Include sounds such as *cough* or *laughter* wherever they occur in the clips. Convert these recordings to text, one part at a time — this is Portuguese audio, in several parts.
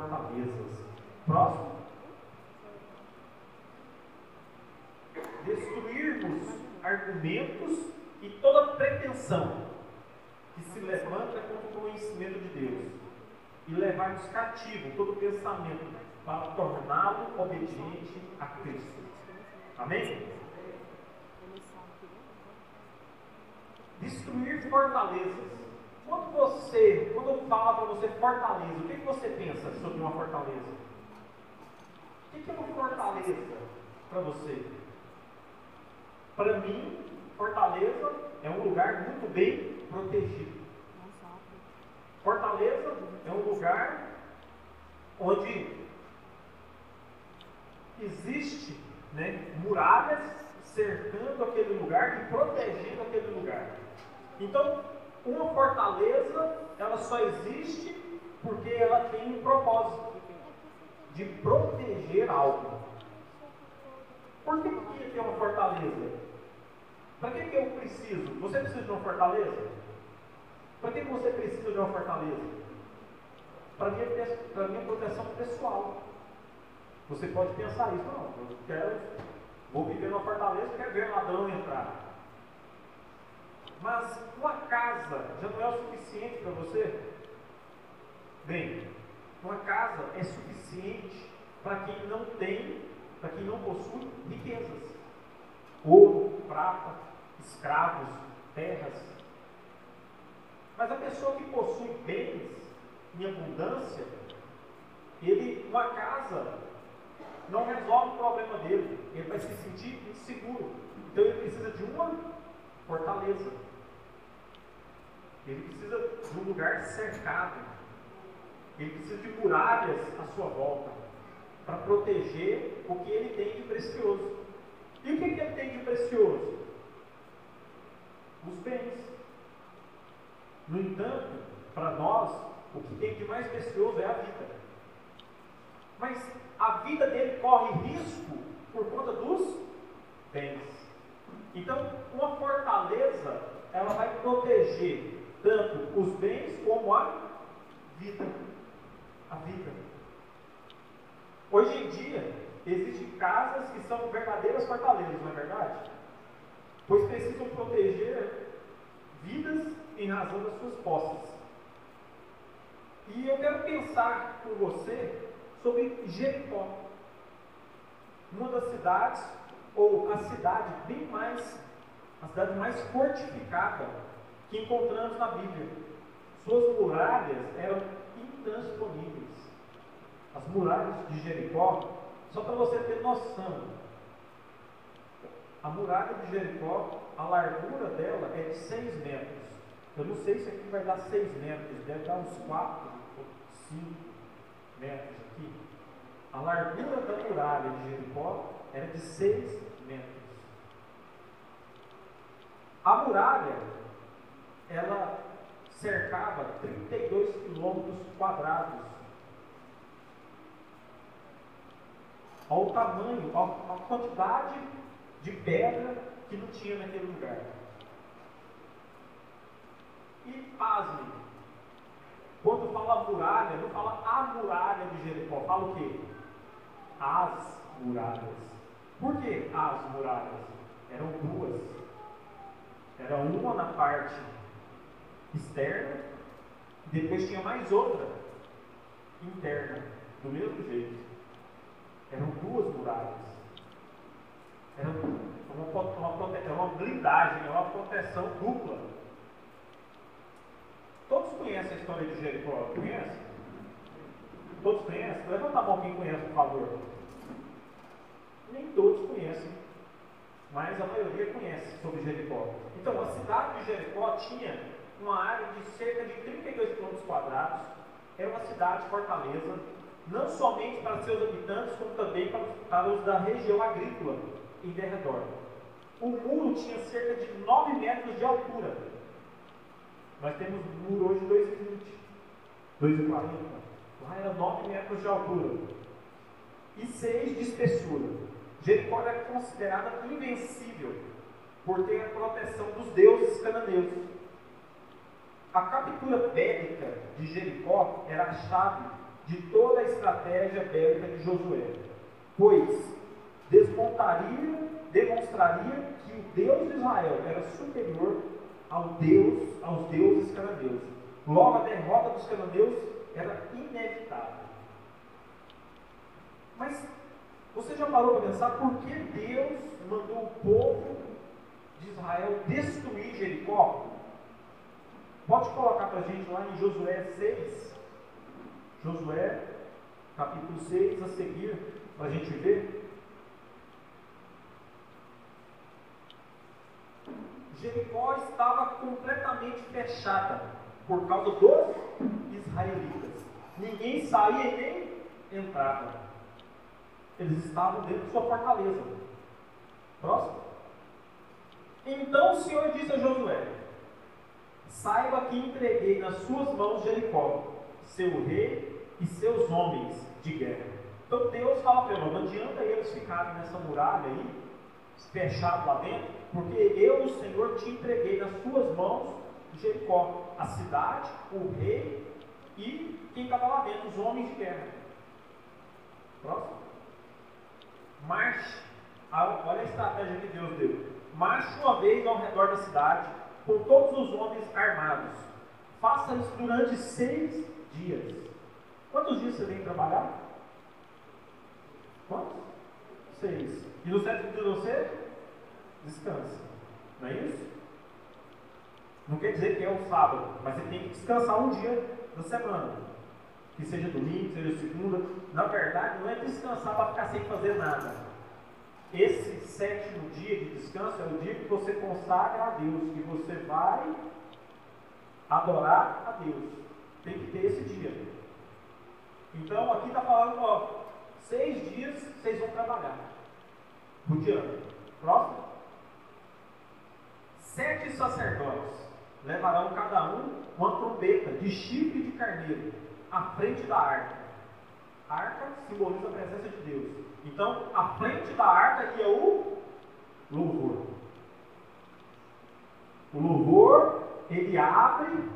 fortalezas. Próximo. Destruirmos argumentos e toda pretensão que se levanta contra o conhecimento de Deus e levarmos cativo todo pensamento para torná-lo obediente a Cristo. Amém? Destruir fortalezas. Quando você, quando eu falo para você fortaleza, o que, que você pensa sobre uma fortaleza? O que, que é uma fortaleza para você? Para mim, fortaleza é um lugar muito bem protegido. Fortaleza é um lugar onde existe né, muralhas cercando aquele lugar e protegendo aquele lugar. Então, uma fortaleza, ela só existe porque ela tem um propósito de proteger algo. Por que que tem uma fortaleza? Para que, que eu preciso? Você precisa de uma fortaleza? Para que, que você precisa de uma fortaleza? Para minha, para minha proteção pessoal. Você pode pensar isso, não, eu quero, vou viver numa fortaleza, quero ver ladrão entrar. Mas uma casa já não é o suficiente para você? Bem, uma casa é suficiente para quem não tem, para quem não possui riquezas. Ouro, prata, escravos, terras. Mas a pessoa que possui bens em abundância, ele, uma casa não resolve o problema dele. Ele vai se sentir inseguro. Então ele precisa de uma fortaleza. Ele precisa de um lugar cercado. Ele precisa de muralhas à sua volta para proteger o que ele tem de precioso. E o que, que ele tem de precioso? Os bens. No entanto, para nós, o que tem de mais precioso é a vida. Mas a vida dele corre risco por conta dos bens. Então, uma fortaleza, ela vai proteger tanto os bens como a vida. A vida. Hoje em dia, existem casas que são verdadeiras fortalezas, não é verdade? Pois precisam proteger vidas em razão das suas posses. E eu quero pensar com você sobre Jericó. Uma das cidades, ou a cidade bem mais, a cidade mais fortificada que encontramos na Bíblia. Suas muralhas eram intransponíveis. As muralhas de Jericó, só para você ter noção, a muralha de Jericó, a largura dela é de 6 metros. Eu não sei se aqui vai dar 6 metros, deve dar uns 4 ou 5 metros aqui. A largura da muralha de Jericó era de 6 metros. A muralha, ela cercava 32 quilômetros quadrados. Olha o tamanho, a quantidade de pedra que não tinha naquele lugar. E pasme, quando fala muralha, não fala a muralha de Jericó, fala o quê? As muralhas. Por que as muralhas? Eram duas. Era uma na parte externa, e depois tinha mais outra interna, do mesmo jeito. Eram duas muralhas. Era uma, uma, uma, uma blindagem, uma proteção dupla Todos conhecem a história de Jericó? Conhecem? Todos conhecem? Levanta a mão quem conhece, por favor. Nem todos conhecem. mas a maioria conhece sobre Jericó. Então, a cidade de Jericó tinha uma área de cerca de 32 km era uma cidade fortaleza, não somente para seus habitantes, como também para, para os da região agrícola em derredor. O muro tinha cerca de 9 metros de altura. Nós temos um muro hoje de 2,20, 2,40. Lá era 9 metros de altura e 6 de espessura. Jericó era considerada invencível por ter a proteção dos deuses cananeus. A captura bélica de Jericó era a chave de toda a estratégia bélica de Josué, pois desmontaria, demonstraria que o Deus de Israel era superior ao Deus, aos deuses cananeus. Logo, a derrota dos cananeus era inevitável. Mas você já parou para pensar por que Deus mandou o povo de Israel destruir Jericó? Pode colocar para a gente lá em Josué 6. Josué, capítulo 6, a seguir, para a gente ver. Jericó estava completamente fechada por causa dos israelitas. Ninguém saía e nem entrava. Eles estavam dentro de sua fortaleza. Próximo. Então o Senhor disse a Josué: Saiba que entreguei nas suas mãos Jericó, seu rei e seus homens de guerra. Então Deus fala para não adianta eles ficarem nessa muralha aí, fechados lá dentro, porque eu, o Senhor, te entreguei nas suas mãos Jericó, a cidade, o rei e quem estava lá dentro, os homens de guerra. Próximo. Marche. Olha a estratégia que Deus deu. Marche uma vez ao redor da cidade com todos os homens armados. Faça isso durante seis dias. Quantos dias você vem trabalhar? Quantos? Seis. E no sétimo dia você descansa. Não é isso? Não quer dizer que é o sábado, mas você tem que descansar um dia da semana. Que seja domingo, seja segunda. Na verdade, não é descansar para ficar sem fazer nada. Esse sétimo dia de descanso é o dia que você consagra a Deus, que você vai adorar a Deus. Tem que ter esse dia. Então aqui está falando, ó, seis dias vocês vão trabalhar. Dia. Próximo. Sete sacerdotes levarão cada um uma trombeta de chifre de carneiro à frente da arca. A arca simboliza a presença de Deus. Então, à frente da arca ia o louvor. O louvor, ele abre,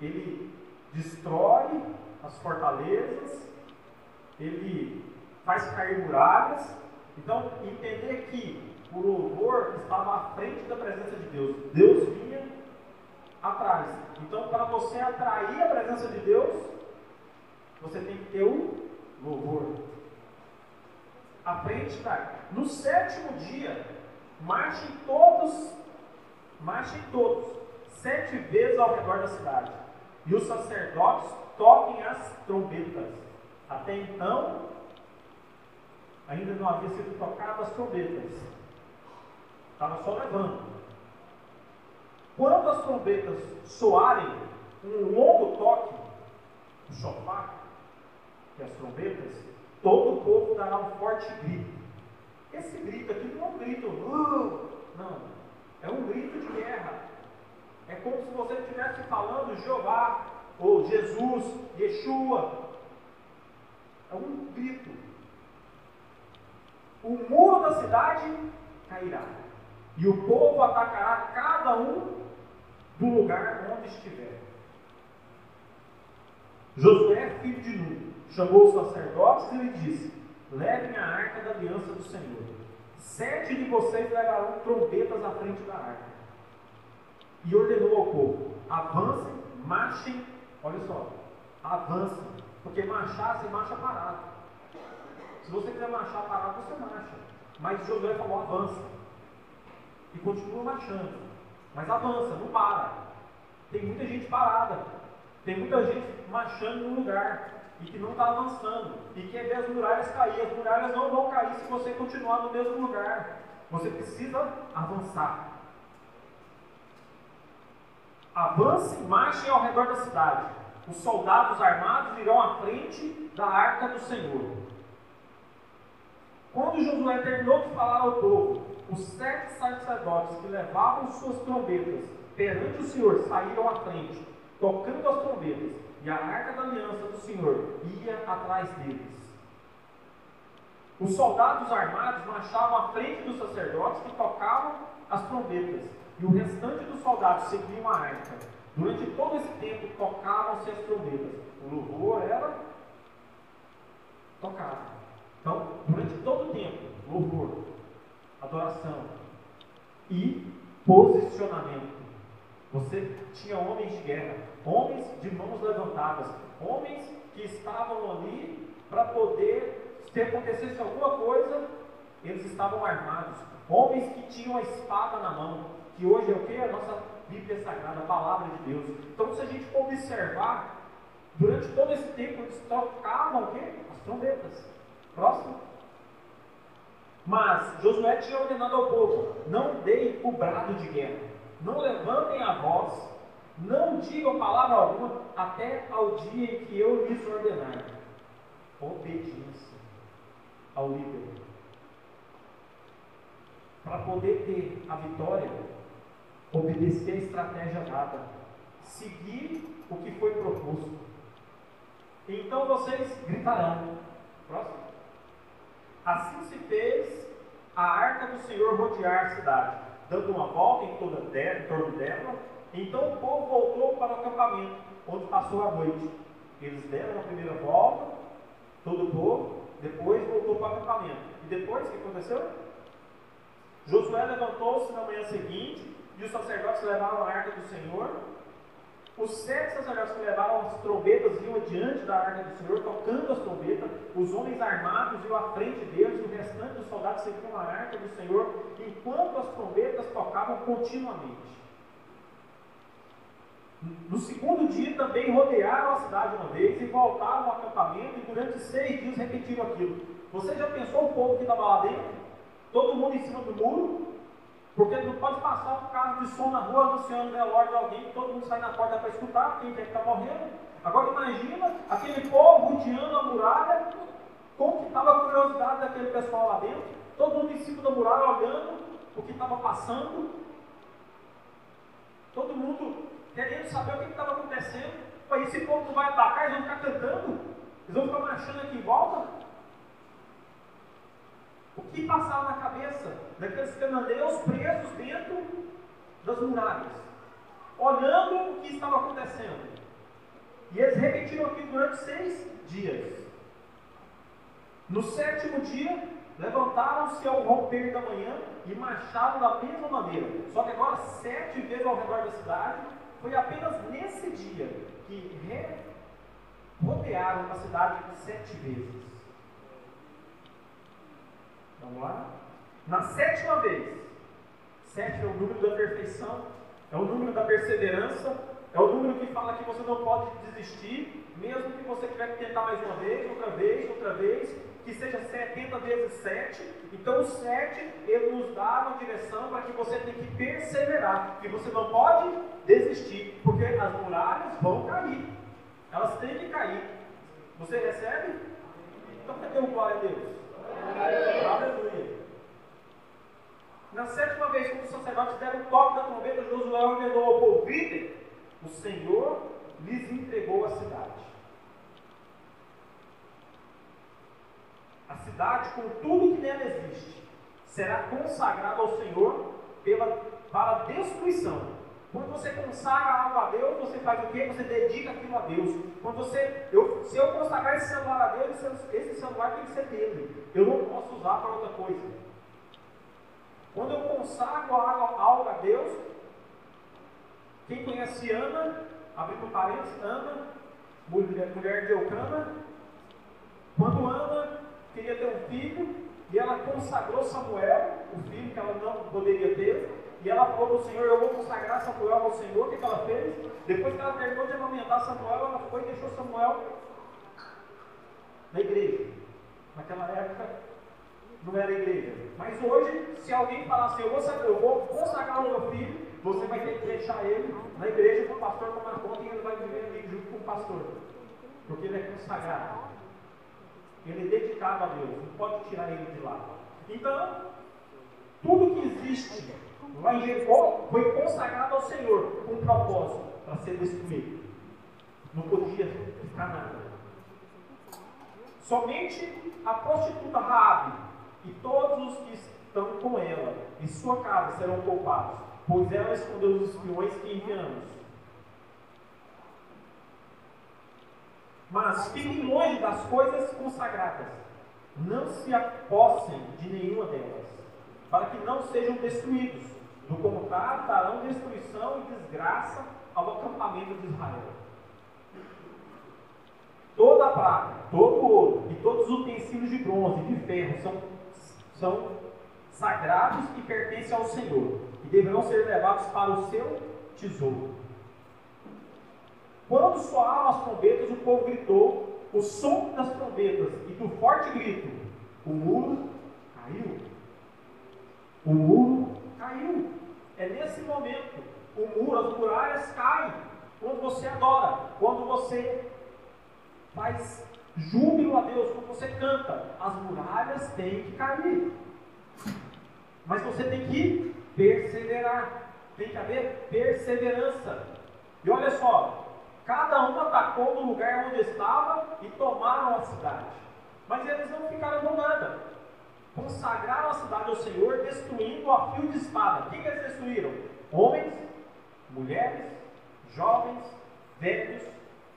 ele destrói as fortalezas, ele faz cair muralhas. Então, entender que o louvor estava à frente da presença de Deus. Deus vinha atrás. Então, para você atrair a presença de Deus, você tem que ter o louvor à frente da No sétimo dia, marchem todos, marchem todos, sete vezes ao redor da cidade. E os sacerdotes toquem as trombetas. Até então, ainda não havia sido tocadas as trombetas. Estava só levando. Quando as trombetas soarem um longo toque, o que é as trombetas, todo o povo dará um forte grito. Esse grito aqui não é um grito, uh, não, é um grito de guerra. É como se você estivesse falando Jeová, ou Jesus, Yeshua. É um grito. O muro da cidade cairá, e o povo atacará cada um do lugar onde estiver. Josué, filho de Nun, chamou os sacerdotes e lhe disse: Levem a arca da aliança do Senhor. Sete de vocês levarão trombetas à frente da arca. E ordenou ao povo: avancem, marchem. Olha só, avancem. Porque marchar, você marcha parado. Se você quiser marchar parado, você marcha. Mas Josué falou: avança. E continua marchando. Mas avança, não para. Tem muita gente parada. Tem muita gente marchando no lugar. E que não está avançando e quer ver as muralhas cair. As muralhas não vão cair se você continuar no mesmo lugar. Você precisa avançar. Avance e marche ao redor da cidade. Os soldados armados irão à frente da arca do Senhor. Quando Josué terminou de falar ao povo, os sete sacerdotes que levavam suas trombetas perante o Senhor saíram à frente, tocando as trombetas, e a arca da aliança do Senhor ia atrás deles. Os soldados armados marchavam à frente dos sacerdotes que tocavam as trombetas, e o restante dos soldados seguiam a arca. Durante todo esse tempo tocavam-se as trombetas. O louvor era tocado. Então, durante todo o tempo, louvor, adoração e posicionamento. Você tinha homens de guerra, homens de mãos levantadas, homens que estavam ali para poder, se acontecesse alguma coisa, eles estavam armados. Homens que tinham a espada na mão, que hoje é o que? A nossa Bíblia Sagrada, a palavra de Deus. Então, se a gente observar, durante todo esse tempo eles tocavam o quê? As trombetas. Próximo. Mas Josué tinha ordenado ao povo: não deem o brado de guerra, não levantem a voz, não digam palavra alguma até ao dia em que eu lhes ordenar. Obediência ao líder. Para poder ter a vitória, obedecer a estratégia dada, seguir o que foi proposto. Então vocês gritarão. Próximo. Assim se fez a arca do Senhor rodear a cidade, dando uma volta em, toda dela, em torno dela. Então o povo voltou para o acampamento, onde passou a noite. Eles deram a primeira volta, todo o povo, depois voltou para o acampamento. E depois o que aconteceu? Josué levantou-se na manhã seguinte, e os sacerdotes levaram a arca do Senhor os sete sacerdotes que levaram as trombetas iam adiante da arca do Senhor, tocando as trombetas. Os homens armados iam à frente deles, e o restante dos soldados seguiam a arca do Senhor, enquanto as trombetas tocavam continuamente. No segundo dia também rodearam a cidade uma vez e voltaram ao acampamento, e durante seis dias repetiram aquilo. Você já pensou o povo que estava lá dentro? Todo mundo em cima do muro, porque não pode passar um carro de som na rua anunciando o velório de alguém, todo mundo sai na porta para escutar, quem quer que está morrendo. Agora imagina aquele povo rodeando a muralha, como que estava a curiosidade daquele pessoal lá dentro, todo mundo em cima da muralha olhando o que estava passando, querendo saber o que estava acontecendo. Para esse povo não vai atacar, eles vão ficar cantando, eles vão ficar marchando aqui em volta. O que passava na cabeça daqueles cananeus presos dentro das muralhas, olhando o que estava acontecendo? E eles repetiram aqui durante seis dias. No sétimo dia, levantaram-se ao romper da manhã e marcharam da mesma maneira. Só que agora, sete vezes ao redor da cidade, foi apenas nesse dia que rodearam a cidade sete vezes. Vamos lá? Na sétima vez, sete é o número da perfeição, é o número da perseverança, é o número que fala que você não pode desistir, mesmo que você tiver que tentar mais uma vez, outra vez, outra vez, que seja 70 vezes 7. Então o 7 ele nos dá uma direção para que você tenha que perseverar, que você não pode desistir, porque as muralhas vão cair. Elas têm que cair. Você recebe? Então cadê o glória a Deus? Aleluia. Na sétima vez, quando os sacerdotes deram o toque da trombeta, Josué ordenou ao povo: o Senhor lhes entregou a cidade. A cidade, com tudo que nela existe, será consagrada ao Senhor pela, para destruição quando você consagra algo a Deus, você faz o quê? Você dedica aquilo a Deus. Quando você, eu, se eu consagrar esse celular a Deus, esse celular tem que ser dele. Eu não posso usar para outra coisa. Quando eu consagro algo a Deus, quem conhece Ana, abrindo parênteses, Ana, mulher, mulher de Eucana, queria ter um filho, e ela consagrou Samuel, o filho que ela não poderia ter, e ela falou para o Senhor: Eu vou consagrar Samuel ao Senhor. O que, que ela fez? Depois que ela terminou de amamentar Samuel, ela foi e deixou Samuel na igreja. Naquela época não era igreja. Mas hoje, se alguém falar assim, eu vou, eu vou consagrar o meu filho, você vai ter que deixar ele na igreja com o pastor tomar conta e ele vai viver ali junto com o pastor. Porque ele é consagrado. Ele dedicado a Deus, não pode tirar ele de lá. Então, tudo que existe lá em Jericó foi consagrado ao Senhor com um propósito para ser destruído. Não podia ficar nada. Somente a prostituta Raabe e todos os que estão com ela e sua casa serão poupados, pois ela escondeu os espiões que enviamos. Mas fiquem longe das coisas consagradas, não se apossem de nenhuma delas, para que não sejam destruídos. Do contrário, darão destruição e desgraça ao acampamento de Israel. Toda a prata, todo o ouro e todos os utensílios de bronze e de ferro são, são sagrados e pertencem ao Senhor, e deverão ser levados para o seu tesouro. Quando soaram as trombetas, o povo gritou, o som das trombetas e do forte grito, o muro caiu. O muro caiu. É nesse momento, o muro, as muralhas caem. Quando você adora, quando você faz júbilo a Deus, quando você canta, as muralhas têm que cair. Mas você tem que perseverar. Tem que haver perseverança. E olha só, cada um atacou no lugar onde estava e tomaram a cidade. Mas eles não ficaram com nada. Consagraram a cidade ao Senhor, destruindo a fio de espada. O que, eles destruíram? Homens, mulheres, jovens, velhos,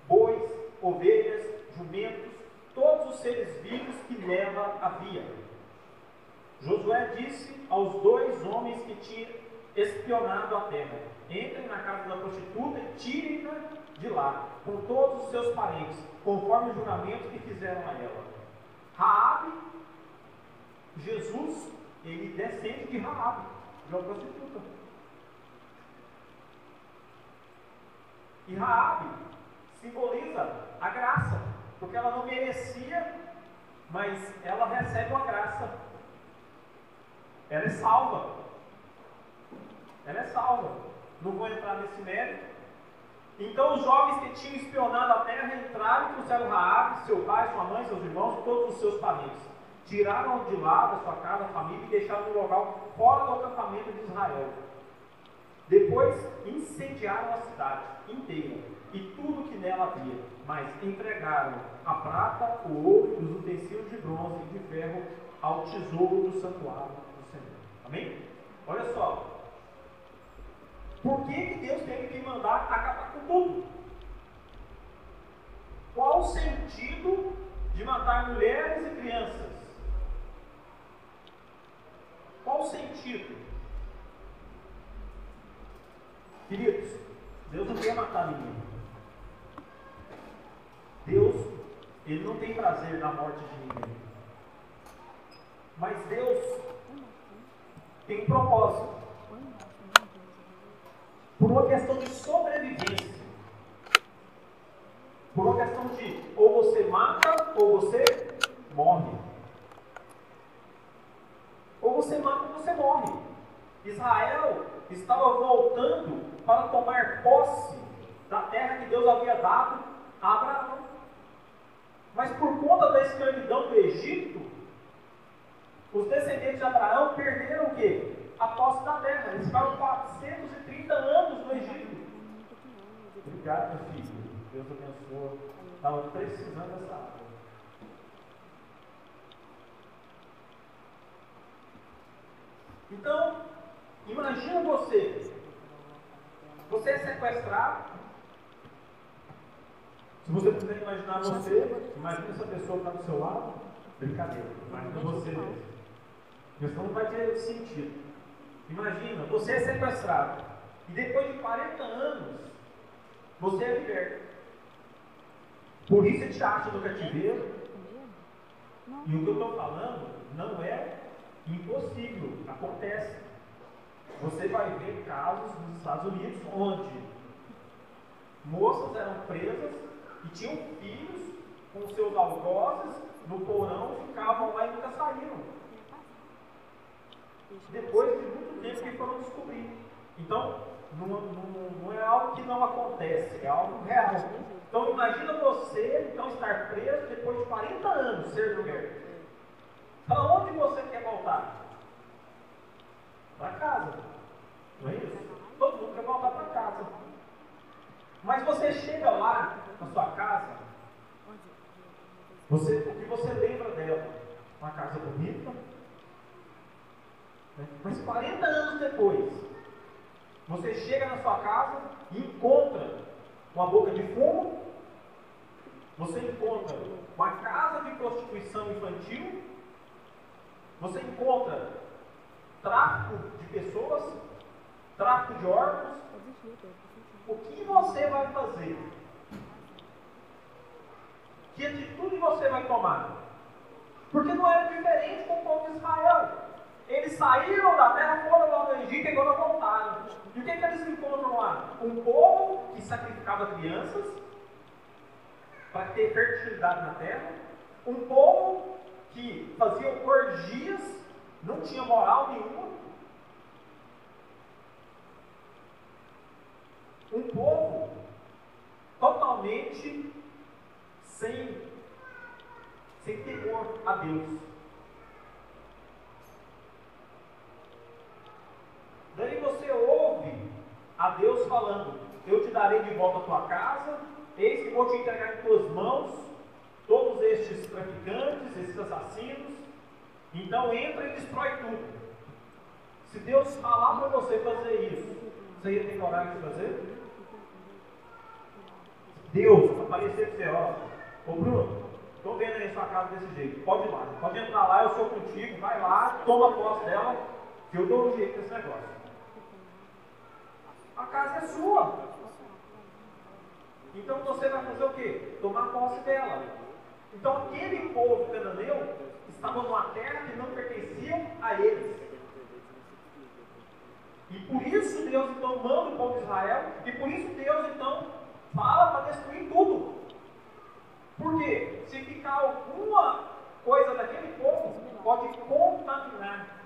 bois, ovelhas, jumentos, todos os seres vivos que nela havia. Josué disse aos dois homens que tinham espionado a terra: Entrem na casa da prostituta e tirem-na de lá, com todos os seus parentes, conforme o juramento que fizeram a ela. Raabe, Jesus, ele descende de Raabe, de uma prostituta. E Raabe simboliza a graça, porque ela não merecia, mas ela recebe uma graça. Ela é salva. Ela é salva. Não vou entrar nesse mérito. Então os jovens que tinham espionado a terra entraram e trouxeram Raabe, seu pai, sua mãe, seus irmãos, todos os seus parentes. Tiraram de lá da sua casa, a família e deixaram no local fora do acampamento de Israel. Depois incendiaram a cidade inteira e tudo que nela havia, mas entregaram a prata, o ouro e os utensílios de bronze e de ferro ao tesouro do santuário do Senhor. Amém? Olha só. Por que, que Deus teve que mandar acabar com tudo? Qual o sentido de matar mulheres e crianças? Qual o sentido? Queridos, Deus não quer matar ninguém. Deus, Ele não tem prazer na morte de ninguém. Mas Deus tem propósito. Uma questão de sobrevivência. Por uma questão de ou você mata ou você morre. Ou você mata ou você morre. Israel estava voltando para tomar posse da terra que Deus havia dado a Abraão. Mas por conta da escravidão do Egito, os descendentes de Abraão perderam o quê? A posse da terra. Eles ficaram 430 anos no Egito. Obrigado, meu filho. Deus abençoe. Estava precisando dessa água. Então, imagina você. Você é sequestrado. Se você puder imaginar você, imagina essa pessoa que está do seu lado. Brincadeira. Imagina você mesmo. Isso não vai ter sentido. Imagina, você é sequestrado. E depois de 40 anos, você é liberto. Ele te acha no cativeiro. E o que eu estou falando não é impossível, acontece. Você vai ver casos nos Estados Unidos onde moças eram presas e tinham filhos com seus algozes no porão, ficavam lá e nunca saíram. Depois de muito tempo que foram descobrir. Então, não, não, não é algo que não acontece, é algo real. Então imagina você então estar preso depois de 40 anos ser liberto. Para onde você quer voltar? Para casa. Não é isso? Todo mundo quer voltar para casa. Mas você chega lá na sua casa, você, o que você lembra dela? Uma casa bonita. Né? Mas 40 anos depois, você chega na sua casa e encontra uma boca de fumo, você encontra uma casa de prostituição infantil, você encontra tráfico de pessoas, tráfico de órgãos. O que você vai fazer? Que atitude você vai tomar? Porque não era diferente com o povo de Israel. Eles saíram da terra, foram lá no Egito e agora voltaram. E o que, é que eles encontram lá? Um povo que sacrificava crianças para ter fertilidade na terra. Um povo que fazia orgias, não tinha moral nenhuma. Um povo totalmente sem, sem temor a Deus. Daí você ouve a Deus falando: Eu te darei de volta a tua casa, eis que vou te entregar em tuas mãos todos estes traficantes, esses assassinos. Então entra e destrói tudo. Se Deus falar para você fazer isso, você ia ter coragem de fazer? Deus aparecer para você, ó, ô Bruno, estou vendo aí sua casa desse jeito, pode ir lá, pode entrar lá, eu sou contigo, vai lá, toma posse dela, que eu dou um jeito nesse negócio a casa é sua. Então você vai fazer o quê? Tomar posse dela. Então aquele povo cananeu estava numa terra que não pertencia a eles. E por isso Deus então manda o povo de Israel, e por isso Deus então fala para destruir tudo. Por quê? Se ficar alguma coisa daquele povo, pode contaminar.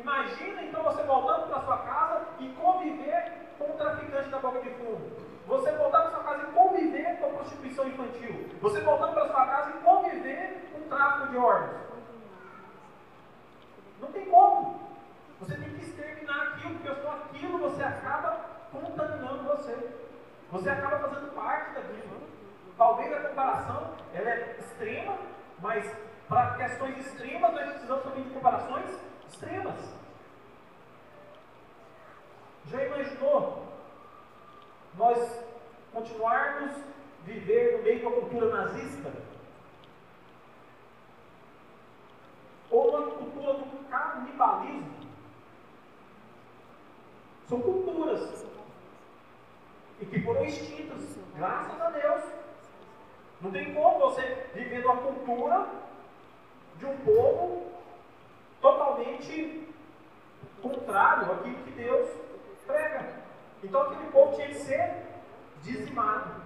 Imagina então você voltando para sua casa e conviver com o traficante da boca de fumo. Você voltar para sua casa e conviver com a prostituição infantil. Você voltando para sua casa e conviver com o tráfico de órgãos. Não tem como. Você tem que exterminar aquilo, porque só aquilo você acaba contaminando você. Você acaba fazendo parte daquilo. Talvez a comparação ela é extrema, mas para questões extremas nós precisamos também de comparações extremas. Já imaginou nós continuarmos viver no meio da cultura nazista? Ou na cultura do canibalismo? São culturas e que foram extintas, graças a Deus. Não tem como você viver numa cultura de um povo totalmente contrário àquilo que Deus prega. Então aquele povo tinha que ser dizimado,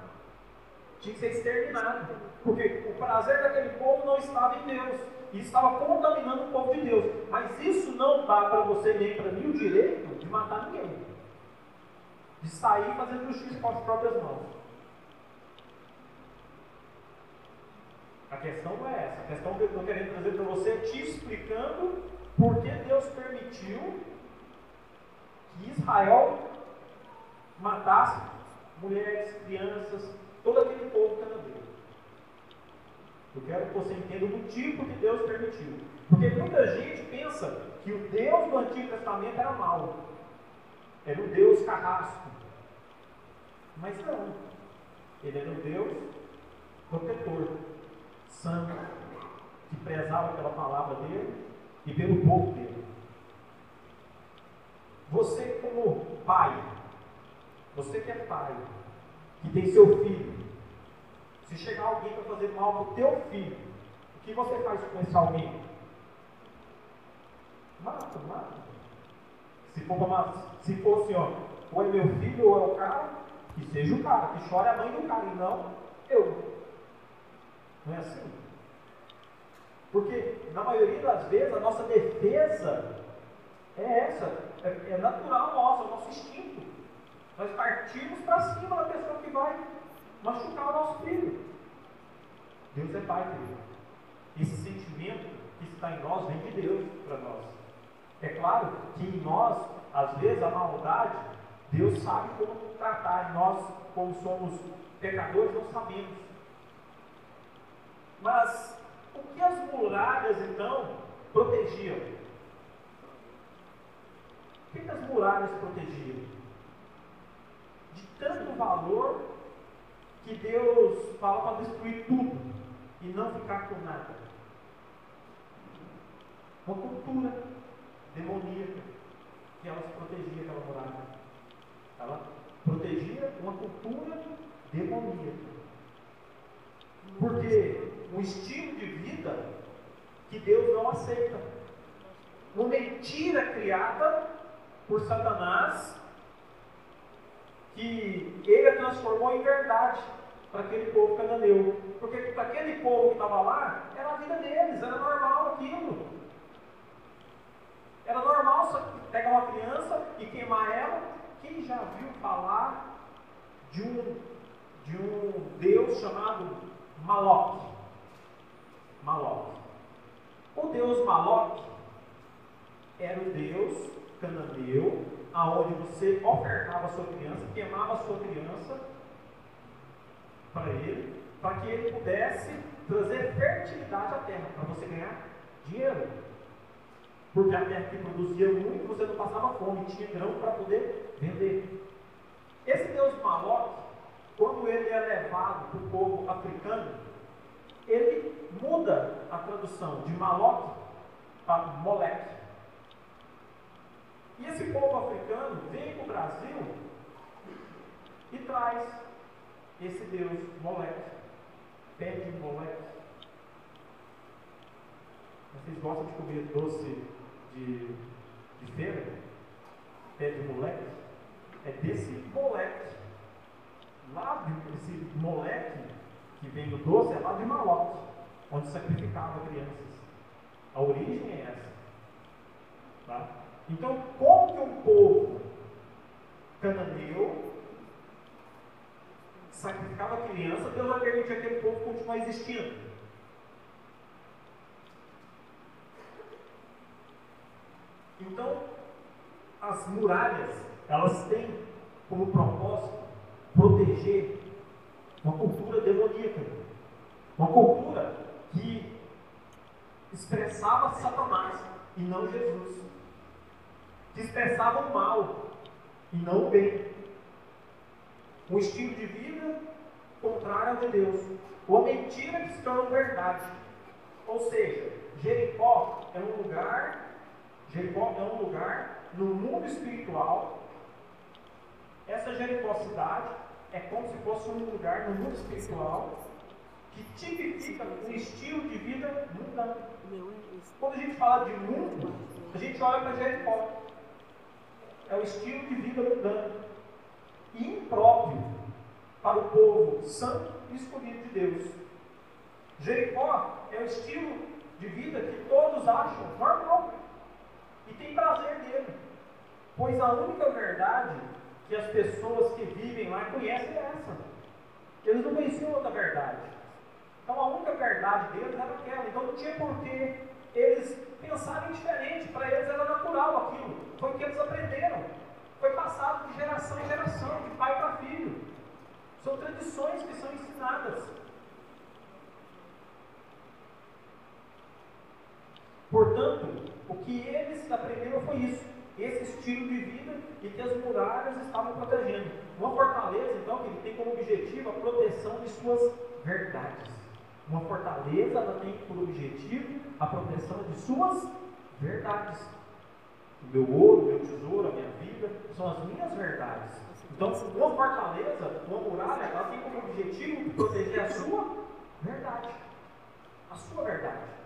tinha que ser exterminado, porque o prazer daquele povo não estava em Deus, e estava contaminando o povo de Deus. Mas isso não dá para você nem para mim o direito de matar ninguém, de sair fazendo justiça com as próprias mãos. A questão não é essa. A questão que eu estou querendo trazer para você é te explicando por que Deus permitiu que Israel matasse mulheres, crianças, todo aquele povo cananeu. Eu quero que você entenda o motivo que Deus permitiu. Porque muita gente pensa que o Deus do Antigo Testamento era mau. Era o Deus carrasco. Mas não. Ele era o Deus protetor, santo, que prezava pela palavra dele e pelo povo dele. Você, como pai, você que é pai, que tem seu filho, se chegar alguém para fazer mal para o teu filho, o que você faz com esse alguém? Mata, mata. Se for, uma, se for assim, ó, ou é meu filho ou é o cara, que seja o cara, que chore a mãe do cara, e não eu. Não é assim. Porque, na maioria das vezes, a nossa defesa é essa, é, é natural nossa, é o nosso instinto. Nós partimos para cima da pessoa que vai machucar o nosso filho. Deus é Pai, querido. Esse sentimento que está em nós vem de Deus para nós. É claro que em nós, às vezes, a maldade, Deus sabe como tratar, nós, como somos pecadores, não sabemos. Mas o que as muralhas, então, protegiam? O que as muralhas protegiam? De tanto valor que Deus fala para destruir tudo e não ficar com nada. Uma cultura demoníaca que elas protegia aquela muralha. Ela protegia uma cultura demoníaca. Porque um estilo de vida que Deus não aceita. Uma mentira criada por Satanás que ele a transformou em verdade para aquele povo cananeu. Porque para aquele povo que estava lá, era a vida deles, era normal aquilo. Era normal pegar uma criança e queimar ela. Quem já viu falar de um, de um Deus chamado Maloque? Maloque. O Deus Maloque era o Deus cananeu, aonde você ofertava a sua criança, queimava a sua criança para ele, para que ele pudesse trazer fertilidade à terra, para você ganhar dinheiro. Porque a terra que produzia muito, você não passava fome, tinha grão para poder vender. Esse Deus Maloque, quando ele é levado para o povo africano, ele muda a tradução de Maloque para Moleque. E esse povo africano vem para o Brasil e traz esse Deus Moleque, pede Moleque. Vocês gostam de comer doce de, de feira? Pé de moleque? É desse moleque. Lá, esse moleque que vem do doce é lá de Malote, onde sacrificava crianças. A origem é essa. Tá? Então, como que um povo cananeu sacrificava criança, Deus vai permitir aquele povo continuar existindo? Então, as muralhas, elas têm como propósito proteger uma cultura demoníaca, uma cultura que expressava Satanás e não Jesus, que expressava o mal e não o bem, um estilo de vida contrário ao de Deus, uma mentira que se torna verdade. Ou seja, Jericó é um lugar Jericó é um lugar no mundo espiritual. Essa Jericocidade é como se fosse um lugar no mundo espiritual que tipifica um estilo de vida mundano. Quando a gente fala de mundo, a gente olha para Jericó. É o estilo de vida mundano impróprio para o povo santo e escolhido de Deus. Jericó é o estilo de vida que todos acham normal e tem prazer nele. Pois a única verdade que as pessoas que vivem lá conhecem essa. Eles não conheciam outra verdade. Então a única verdade deles era aquela. Então não tinha porquê eles pensarem diferente. Para eles era natural aquilo. Foi o que eles aprenderam. Foi passado de geração em geração, de pai para filho. São tradições que são ensinadas. Portanto, o que eles aprenderam foi isso, esse estilo de vida e que as muralhas estavam protegendo. Uma fortaleza, então, que tem como objetivo a proteção de suas verdades. Uma fortaleza, ela tem por objetivo a proteção de suas verdades. O meu ouro, meu tesouro, a minha vida, são as minhas verdades. Então, uma fortaleza, uma muralha, ela tem como objetivo proteger a sua verdade. A sua verdade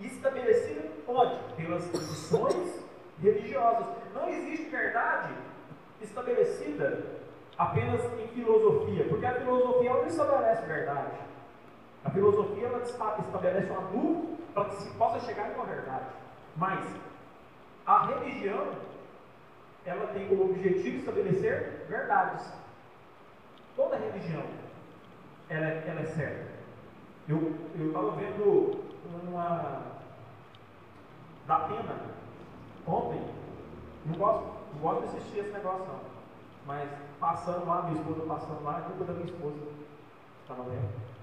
estabelecida onde? Pelas tradições *laughs* religiosas. Não existe verdade estabelecida apenas em filosofia, porque a filosofia não estabelece verdade. A filosofia ela estabelece uma dúvida para que se possa chegar em uma verdade. Mas a religião ela tem como objetivo estabelecer verdades. Toda religião ela, é, ela é certa. Eu estava vendo uma da pena ontem. Não gosto, não gosto de assistir esse negócio não. Mas passando lá, minha esposa passando lá, é culpa da minha esposa. Estava vendo.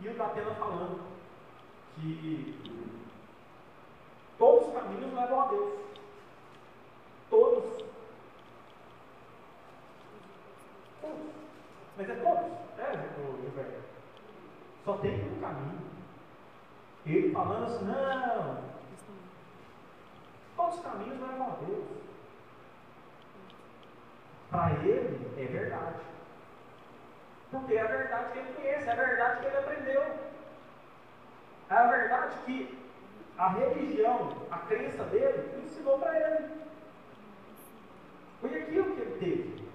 E o Datena falando que todos os caminhos levam a Deus. Todos. Todos. Mas é todos. É, Gilberto. Só tem um caminho. Ele falando assim, não. Todos os caminhos levam a Deus. Para ele é verdade. Porque é a verdade que ele conhece, é a verdade que ele aprendeu. É a verdade que a religião, a crença dele, ensinou para ele. Foi aquilo que ele teve.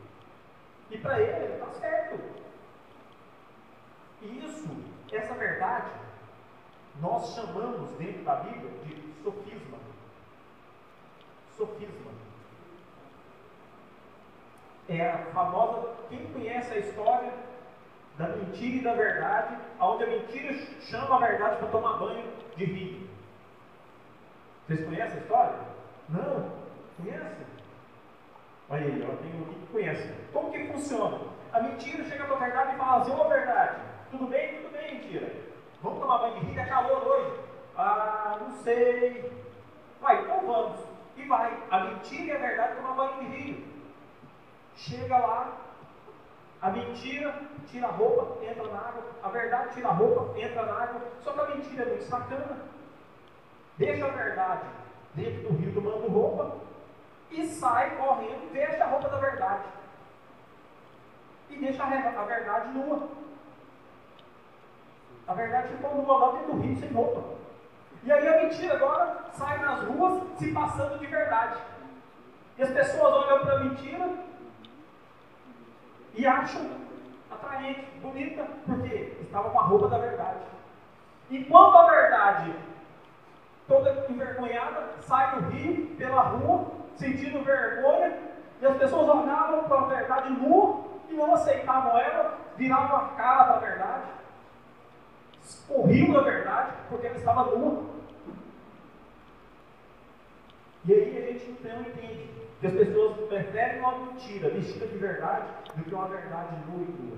E para ele, ele está certo. E isso, essa verdade, nós chamamos dentro da Bíblia de sofisma. Sofisma. É a famosa, quem conhece a história da mentira e da verdade, onde a mentira chama a verdade para tomar banho de rio. Vocês conhecem a história? Não? Conhecem? Olha aí, ó, tem um que conhece. Como que funciona? A mentira chega para a verdade e fala assim, ô verdade, tudo bem? Tudo bem, mentira. Vamos tomar banho de rio, é calor hoje. Ah, não sei. Vai, então vamos. E vai. A mentira e a verdade tomar banho de rio. Chega lá, a mentira tira a roupa, entra na água. A verdade tira a roupa, entra na água. Só que a mentira é muito sacana. Deixa a verdade dentro do rio tomando roupa e sai correndo e veste a roupa da verdade. E deixa a verdade nua. A verdade ficou lá dentro do rio sem roupa. E aí a mentira agora sai nas ruas se passando de verdade. E as pessoas olham para a mentira e acham atraente, bonita, porque estava com a roupa da verdade. Enquanto a verdade, toda envergonhada, sai do rio, pela rua, sentindo vergonha, e as pessoas olhavam para a verdade nua e não aceitavam ela, viravam a cara para a verdade, corriam da verdade, porque ela estava nua. E aí a gente então entende que as pessoas preferem uma mentira vestida de verdade do que uma verdade nua e crua.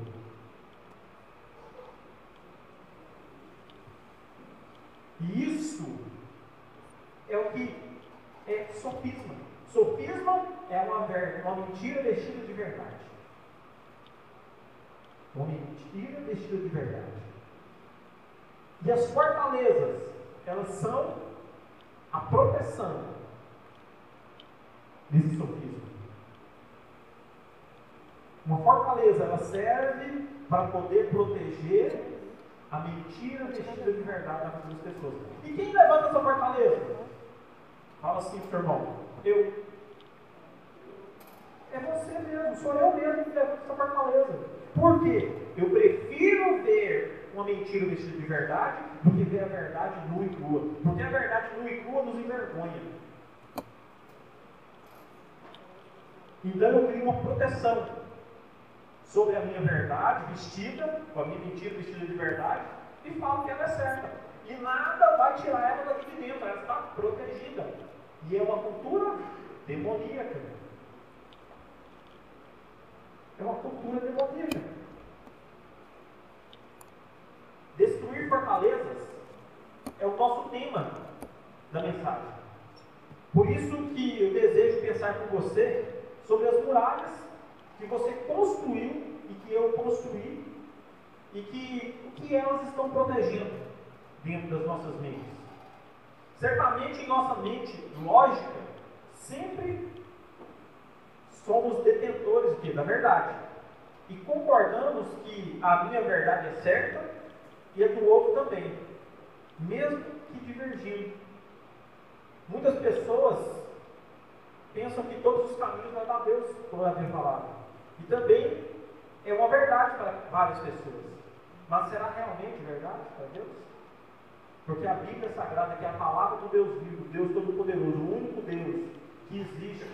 E isso é o que é sofisma. Sofisma é uma, uma mentira vestida de verdade. Uma mentira vestida de verdade. E as fortalezas, elas são a proteção desse sofisma. Uma fortaleza, ela serve para poder proteger a mentira vestida de verdade na vida das pessoas. E quem levanta essa fortaleza? Fala assim pro irmão, eu. É você mesmo, sou eu mesmo que levanta essa fortaleza. Por quê? Eu prefiro ver uma mentira vestida de verdade do que ver a verdade nua e crua. Porque a verdade nua e crua nos envergonha. Então eu crio uma proteção sobre a minha verdade vestida, com a minha mentira vestida de verdade, e falo que ela é certa. E nada vai tirar ela daqui de dentro, ela está protegida. E é uma cultura demoníaca. É uma cultura demoníaca. Destruir fortalezas é o nosso tema da mensagem. Por isso que eu desejo pensar com você sobre as muralhas que você construiu e que eu construí e que o que elas estão protegendo dentro das nossas mentes. Certamente em nossa mente lógica, sempre somos detentores da verdade. E concordamos que a minha verdade é certa e a do outro também, mesmo que divergindo. Muitas pessoas pensam que todos os caminhos levam a Deus, como eu havia falado. E também é uma verdade para várias pessoas. Mas será realmente verdade para Deus? Porque a Bíblia Sagrada, que é a palavra do Deus vivo, Deus Todo-Poderoso, o único Deus que existe,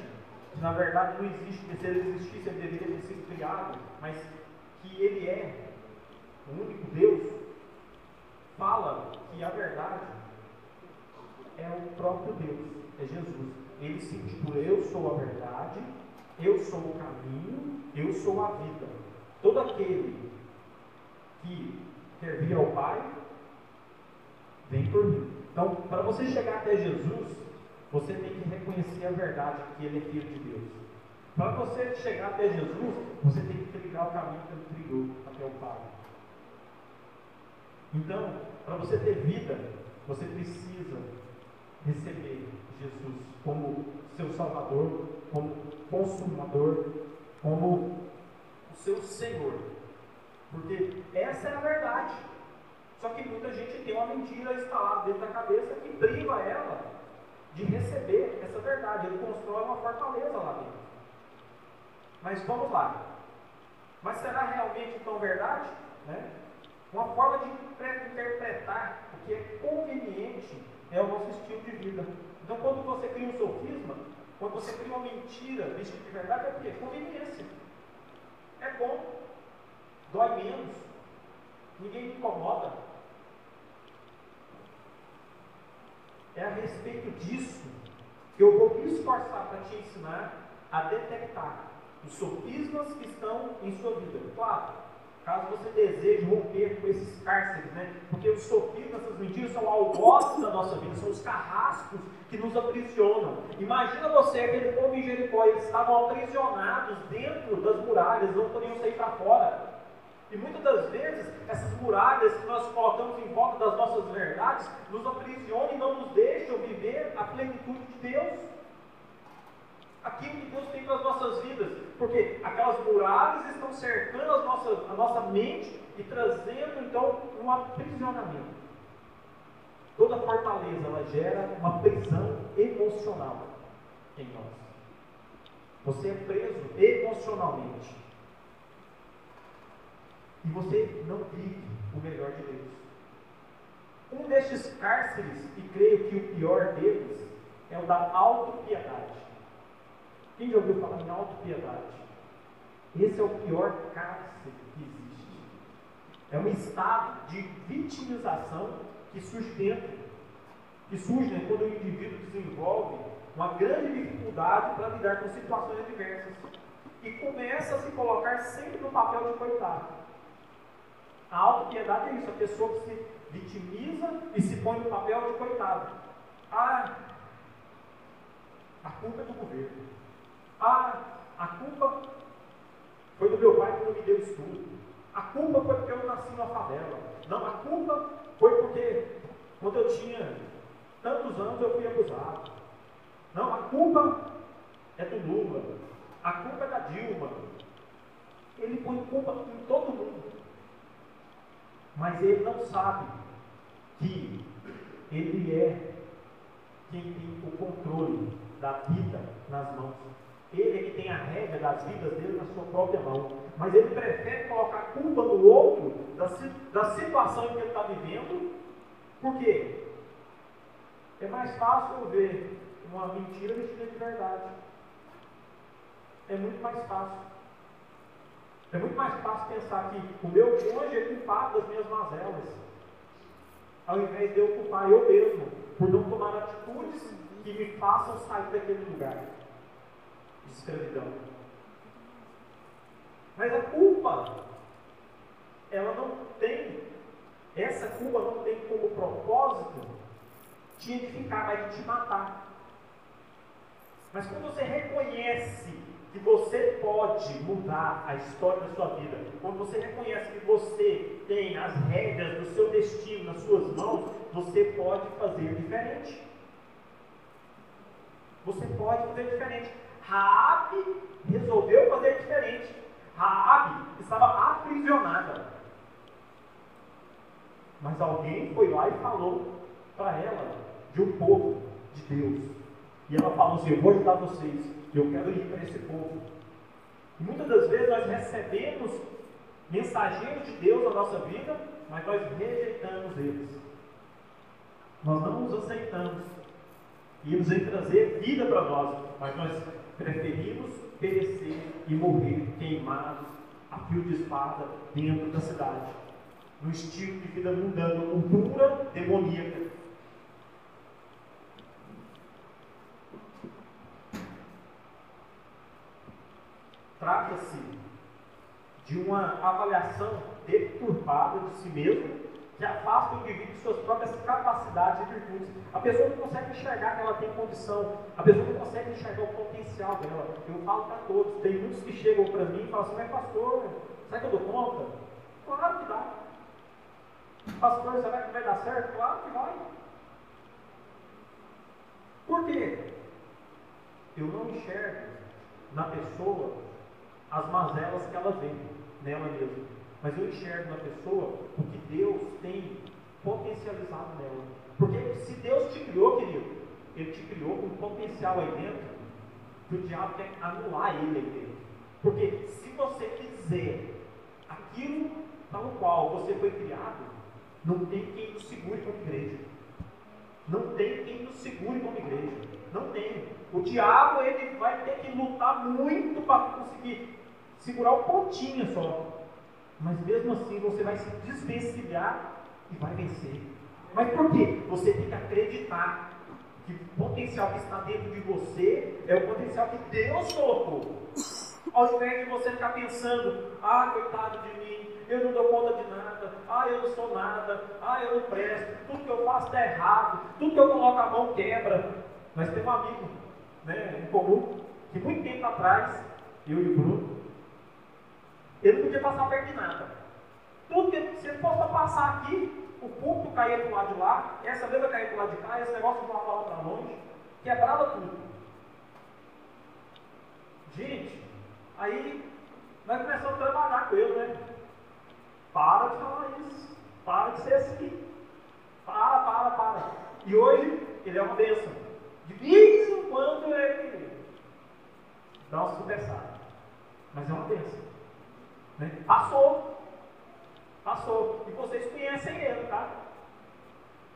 que na verdade não existe, porque se ele existisse ele deveria ter sido criado, mas que ele é o único Deus, fala que a verdade é o próprio Deus, é Jesus. Ele se intitula Eu sou a verdade, eu sou o caminho, eu sou a vida. Todo aquele que quer vir ao Pai, vem por mim. Então, para você chegar até Jesus, você tem que reconhecer a verdade que Ele é Filho de Deus. Para você chegar até Jesus, você tem que trilhar o caminho que Ele trilhou até o Pai. Então, para você ter vida, você precisa receber Jesus como seu Salvador, como Consumador, como o seu Senhor. Porque essa é a verdade. Só que muita gente tem uma mentira instalada dentro da cabeça que priva ela de receber essa verdade. Ele constrói uma fortaleza lá dentro. Mas vamos lá. Mas será realmente então verdade? Né? Uma forma de interpretar o que é conveniente é o nosso estilo de vida. Então, quando você cria um sofisma, quando você cria uma mentira vista de verdade, é o quê? Conveniência. É bom. Dói menos. Ninguém me incomoda. É a respeito disso que eu vou me esforçar para te ensinar a detectar os sofismas que estão em sua vida. Claro, caso você deseje romper com esses cárceres, né? Porque os sofismas, essas mentiras, são algozes da nossa vida, são os carrascos que nos aprisionam. Imagina você, aquele povo em Jericó, eles estavam aprisionados dentro das muralhas, não podiam sair para fora. E muitas das vezes, essas muralhas que nós colocamos em volta das nossas verdades, nos aprisionam e não nos deixam viver a plenitude de Deus. Aquilo que Deus tem para as nossas vidas. Porque aquelas muralhas cercando as nossas, a nossa mente e trazendo, então, um aprisionamento. Toda fortaleza, ela gera uma prisão emocional em nós. Você é preso emocionalmente e você não vive o melhor de Deus. Um destes cárceres, e creio que o pior deles, é o da autopiedade. Quem já ouviu falar em autopiedade? Esse é o pior cárcere que existe. É um estado de vitimização que surge dentro, que surge né, quando o indivíduo desenvolve uma grande dificuldade para lidar com situações adversas e começa a se colocar sempre no papel de coitado. A autopiedade é isso, a pessoa que se vitimiza e se põe no papel de coitado. Ah, a culpa é do governo. Ah, a culpa foi do meu pai que não me deu estudo. A culpa foi porque eu nasci numa favela. Não, a culpa foi porque quando eu tinha tantos anos eu fui abusado. Não, a culpa é do Lula. A culpa é da Dilma. Ele põe culpa em todo mundo mas ele não sabe que ele é quem tem o controle da vida nas mãos. Ele é que tem a rédea das vidas dele na sua própria mão. Mas ele prefere colocar culpa no outro da, da situação em que ele está vivendo. Por quê? É mais fácil ver uma mentira vestida de verdade. É muito mais fácil. É muito mais fácil pensar que o meu cônjuge é culpado das minhas mazelas, ao invés de eu culpar eu mesmo por não tomar atitudes que me façam sair daquele lugar de escravidão. Mas a culpa, ela não tem, essa culpa não tem como propósito te edificar, mas te matar. Mas quando você reconhece que você pode mudar a história da sua vida, quando você reconhece que você tem as rédeas do seu destino nas suas mãos, você pode fazer diferente. Você pode fazer diferente. Raabe resolveu fazer diferente. Raabe estava aprisionada. Mas alguém foi lá e falou para ela de um povo de Deus. E ela falou assim: Eu vou ajudar vocês. Eu quero ir para esse povo. muitas das vezes nós recebemos mensageiros de Deus na nossa vida, mas nós rejeitamos eles. Nós não os aceitamos. Íamos em trazer vida para nós, mas nós preferimos perecer e morrer queimados a fio de espada dentro da cidade. No estilo de vida mundano, cultura demoníaca. Trata-se de uma avaliação deturpada de si mesmo que afasta o indivíduo de suas próprias capacidades e virtudes. A pessoa não consegue enxergar que ela tem condição, a pessoa não consegue enxergar o potencial dela. Eu falo para todos, tem muitos que chegam para mim e falam assim, mas pastor, será que eu dou conta? Claro que dá. Pastor, será que vai dar certo? Claro que vai. Por quê? Eu não enxergo na pessoa as mazelas que ela vê nela mesma. Mas eu enxergo na pessoa o que Deus tem potencializado nela. Porque se Deus te criou, querido, Ele te criou com um potencial aí dentro, que o diabo quer anular ele aí dentro. Porque se você quiser aquilo tal qual você foi criado, não tem quem nos segure como igreja. Não tem quem nos segure como igreja. Não tem. O diabo ele vai ter que lutar muito para conseguir segurar o pontinho só. Mas mesmo assim você vai se desvencilhar e vai vencer. Mas por quê? Você tem que acreditar que o potencial que está dentro de você é o potencial que Deus colocou. Ao invés de você ficar pensando, ah, coitado de mim, eu não dou conta de nada, ah, eu não sou nada, ah, eu não presto, tudo que eu faço está errado, tudo que eu coloco a mão quebra. Nós temos um amigo né, em comum que muito tempo atrás, eu e o Bruno, ele não podia passar perto de nada. Tudo que se ele fosse passar aqui, o púlpito caía para o lado de lá, essa mesa caía para o lado de cá, esse negócio voava lá para longe, quebrava tudo. Gente, aí nós começamos a trabalhar com ele, né? Para de falar isso. Para de ser assim. Para, para, para. E hoje ele é uma bênção. De vez em quando ele dá uma supersada. Mas é uma bênção. Né? Passou. Passou. E vocês conhecem ele, tá?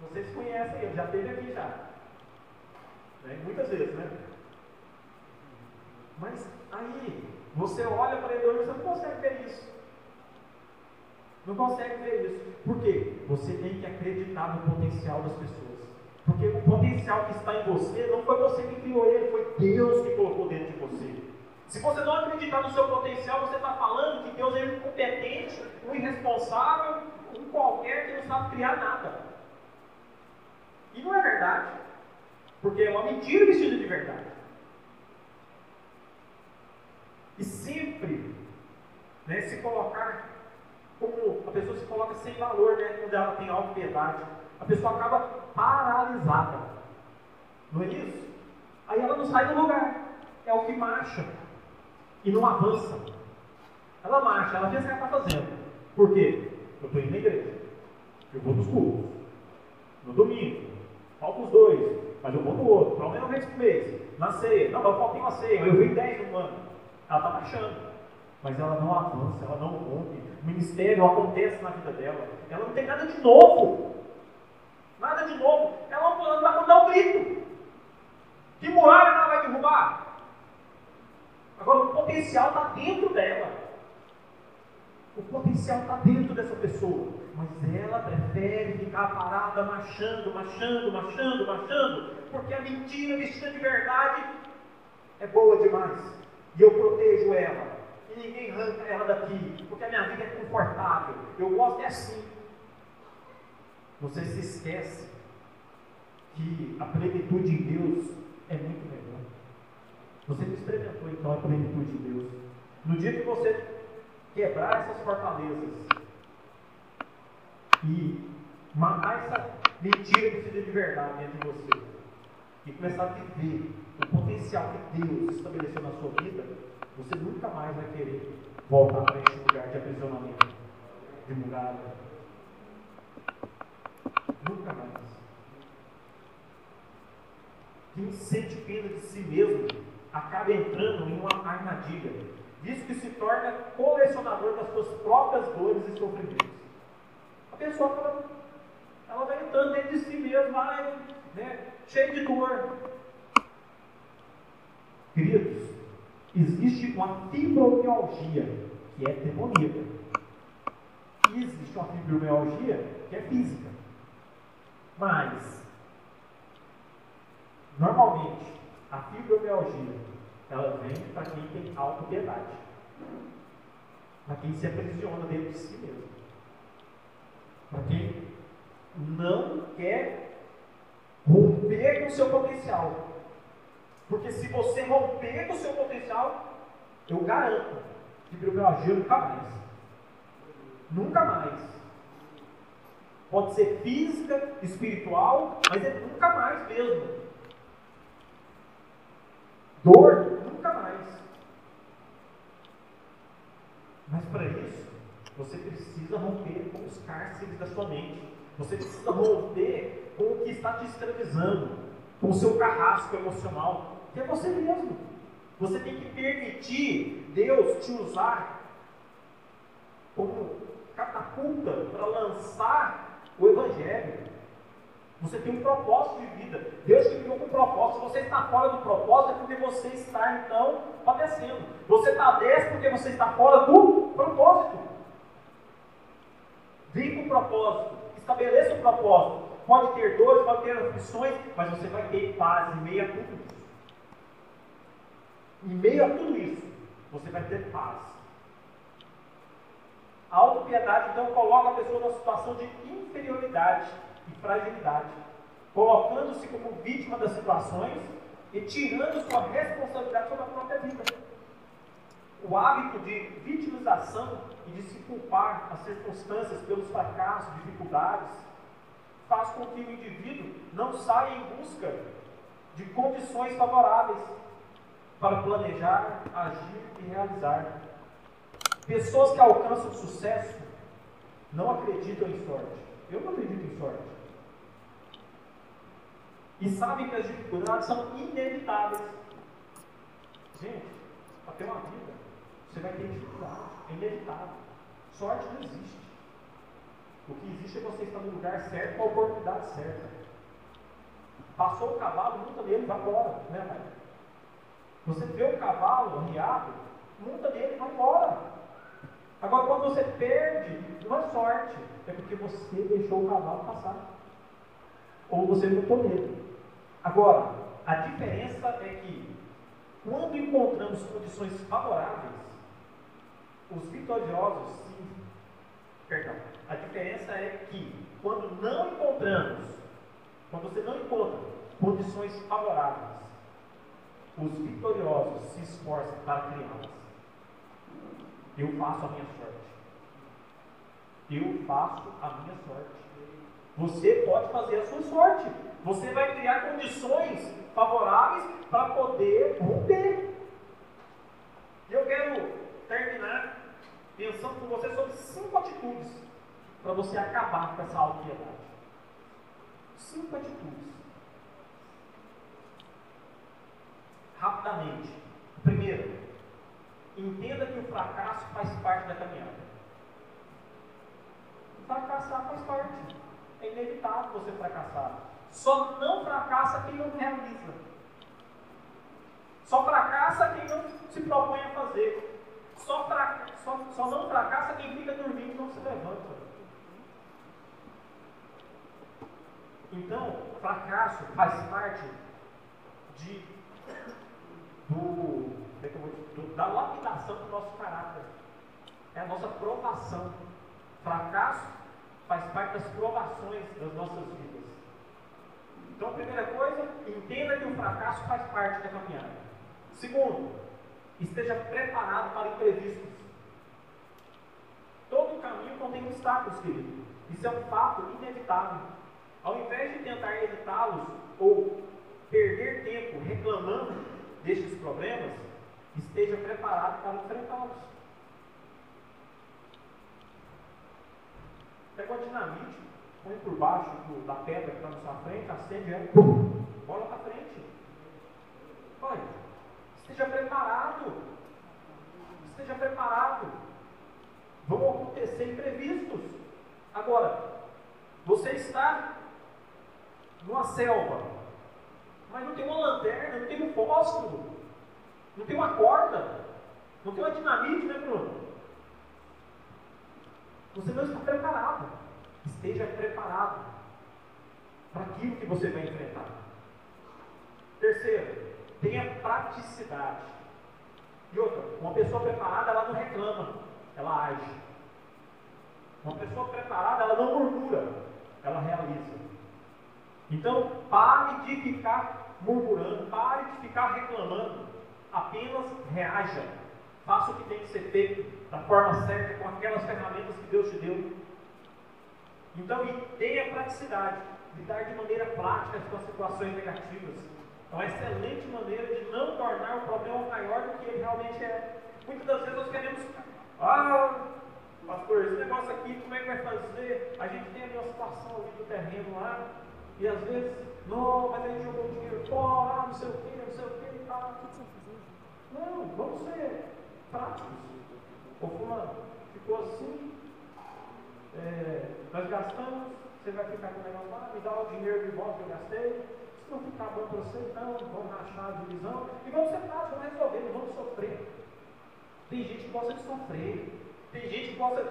Vocês conhecem ele, já esteve aqui já. Né? Muitas vezes, né? Mas aí, você olha para ele hoje e você não consegue ver isso. Não consegue ver isso. Por quê? Você tem que acreditar no potencial das pessoas. Porque o potencial que está em você não foi você que criou ele, foi Deus que colocou dentro de você. Se você não acreditar no seu potencial, você está falando que Deus é incompetente, um irresponsável, um qualquer que não sabe criar nada. E não é verdade. Porque é uma mentira vestida de verdade. E sempre né, se colocar como a pessoa se coloca sem valor, né, quando ela tem autopiedade. A pessoa acaba paralisada. Não é isso? Aí ela não sai do lugar. É o que marcha e não avança. Ela marcha, ela pensa que ela está fazendo. Por quê? Eu estou indo na igreja. Eu vou nos cultos. No domingo. Falta os dois. Mas eu vou no outro. Pelo menos uma vez por mês. Na ceia. Não, mas falta uma ceia. Eu vi dez no ano. Ela está marchando. Mas ela não avança, ela não rompe. O ministério acontece na vida dela. Ela não tem nada de novo. Nada de novo. Ela não vai dar um grito. Que muralha ela vai derrubar? Agora, o potencial está dentro dela. O potencial está dentro dessa pessoa. Mas ela prefere ficar parada, marchando, marchando, marchando, marchando, porque a mentira vestida de verdade é boa demais. E eu protejo ela. E ninguém arranca ela daqui, porque a minha vida é confortável. Eu gosto é assim. Você se esquece que a plenitude em Deus é muito melhor. Você não experimentou então a plenitude de Deus. No dia que você quebrar essas fortalezas e matar essa mentira que precisa de verdade dentro de você e começar a viver o potencial que Deus estabeleceu na sua vida, você nunca mais vai querer voltar para esse lugar de aprisionamento, de muralha. Nunca mais. Quem sente pena de si mesmo acaba entrando em uma armadilha. visto que se torna colecionador das suas próprias dores e sofrimentos. A pessoa ela, ela vai entrando dentro de si mesma, vai, né, cheio de dor. Queridos, existe uma fibromialgia que é demoníaca. E existe uma fibromialgia que é física. Mas, normalmente, a fibromialgia ela vem para quem tem autopiedade. Para quem se aprisiona dentro de si mesmo. Para quem não quer romper com o seu potencial. Porque se você romper com o seu potencial, eu garanto fibromialgia nunca mais. Nunca mais. Pode ser física, espiritual, mas é nunca mais mesmo. Dor, nunca mais. Mas para isso, você precisa romper com os cárceres da sua mente. Você precisa romper com o que está te escravizando, com o seu carrasco emocional, que é você mesmo. Você tem que permitir Deus te usar como catapulta para lançar o Evangelho. Você tem um propósito de vida. Deus te criou com um propósito. Se você está fora do propósito, é porque você está, então, padecendo. Você dez porque você está fora do propósito. Com o propósito. Estabeleça o propósito. Pode ter dores, pode ter aflições, mas você vai ter paz em meio a tudo isso. Em meio a tudo isso, você vai ter paz. A autopiedade, então, coloca a pessoa numa situação de inferioridade e fragilidade, colocando-se como vítima das situações e tirando sua responsabilidade sobre a própria vida. O hábito de vitimização e de se culpar as circunstâncias pelos fracassos, dificuldades, faz com que o indivíduo não saia em busca de condições favoráveis para planejar, agir e realizar. Pessoas que alcançam sucesso não acreditam em sorte. Eu não acredito em sorte e sabem que as dificuldades são inevitáveis. Gente, para ter uma vida, você vai ter dificuldade, é inevitável. Sorte não existe. O que existe é você estar no lugar certo com a oportunidade certa. Passou o cavalo, monta nele, vai embora, né, pai? Você vê o cavalo arriado, monta nele, vai embora. Agora, quando você perde, não é sorte, é porque você deixou o cavalo passar. Ou você montou nele. Agora, a diferença é que, quando encontramos condições favoráveis, os vitoriosos, sim, perdão, a diferença é que, quando não encontramos, quando você não encontra condições favoráveis, os vitoriosos se esforçam para criá-las. Eu faço a minha sorte. Eu faço a minha sorte. Você pode fazer a sua sorte. Você vai criar condições favoráveis para poder romper. E eu quero terminar pensando com você sobre cinco atitudes para você acabar com essa autopiedade. Cinco atitudes. Rapidamente. Primeiro, entenda que o fracasso faz parte da caminhada. Fracassar faz parte. É inevitável você fracassar. Só não fracassa quem não realiza. Só fracassa quem não se propõe a fazer. Só, só, só não fracassa quem fica dormindo e não se levanta. Então, fracasso faz parte de, do, é do, da lapidação do nosso caráter. É a nossa provação. Fracasso faz parte das provações das nossas vidas. Então, primeira coisa, entenda que o fracasso faz parte da caminhada. Segundo, esteja preparado para imprevistos. Todo caminho contém obstáculos, querido. Isso é um fato inevitável. Ao invés de tentar evitá-los ou perder tempo reclamando destes problemas, esteja preparado para enfrentá-los. Pega uma dinamite, põe por baixo do, da pedra que está na sua frente, acende ela, pum, bola para frente. Vai. Esteja preparado. Esteja preparado. Vão acontecer imprevistos. Agora, você está numa selva, mas não tem uma lanterna, não tem um fósforo, não tem uma corda, não tem uma dinamite, né, Bruno? Você não está preparado. Esteja preparado para aquilo que você vai enfrentar. Terceiro, tenha praticidade. E outra, uma pessoa preparada, ela não reclama, ela age. Uma pessoa preparada, ela não murmura, ela realiza. Então, pare de ficar murmurando, pare de ficar reclamando. Apenas reaja. Faça o que tem que ser feito da forma certa, com aquelas ferramentas que Deus te deu. Então, tenha praticidade, lidar de maneira prática com as situações negativas. É uma excelente maneira de não tornar o problema maior do que ele realmente é. Muitas das vezes nós queremos, ah, pastor, esse negócio aqui, como é que vai fazer? A gente tem ali uma situação ali do terreno lá, e às vezes, não, mas a gente jogou dinheiro fora, não sei o que, não sei o que e tal. Não, vamos ser práticos. Ô fulano, ficou assim, é, nós gastamos, você vai ficar com o negócio lá, me dá o dinheiro de volta que eu gastei. Se não ficar bom para você, então vamos rachar a divisão e vamos ser práticos, vamos resolver, não vamos sofrer. Tem gente que gosta de sofrer. Tem gente que gosta.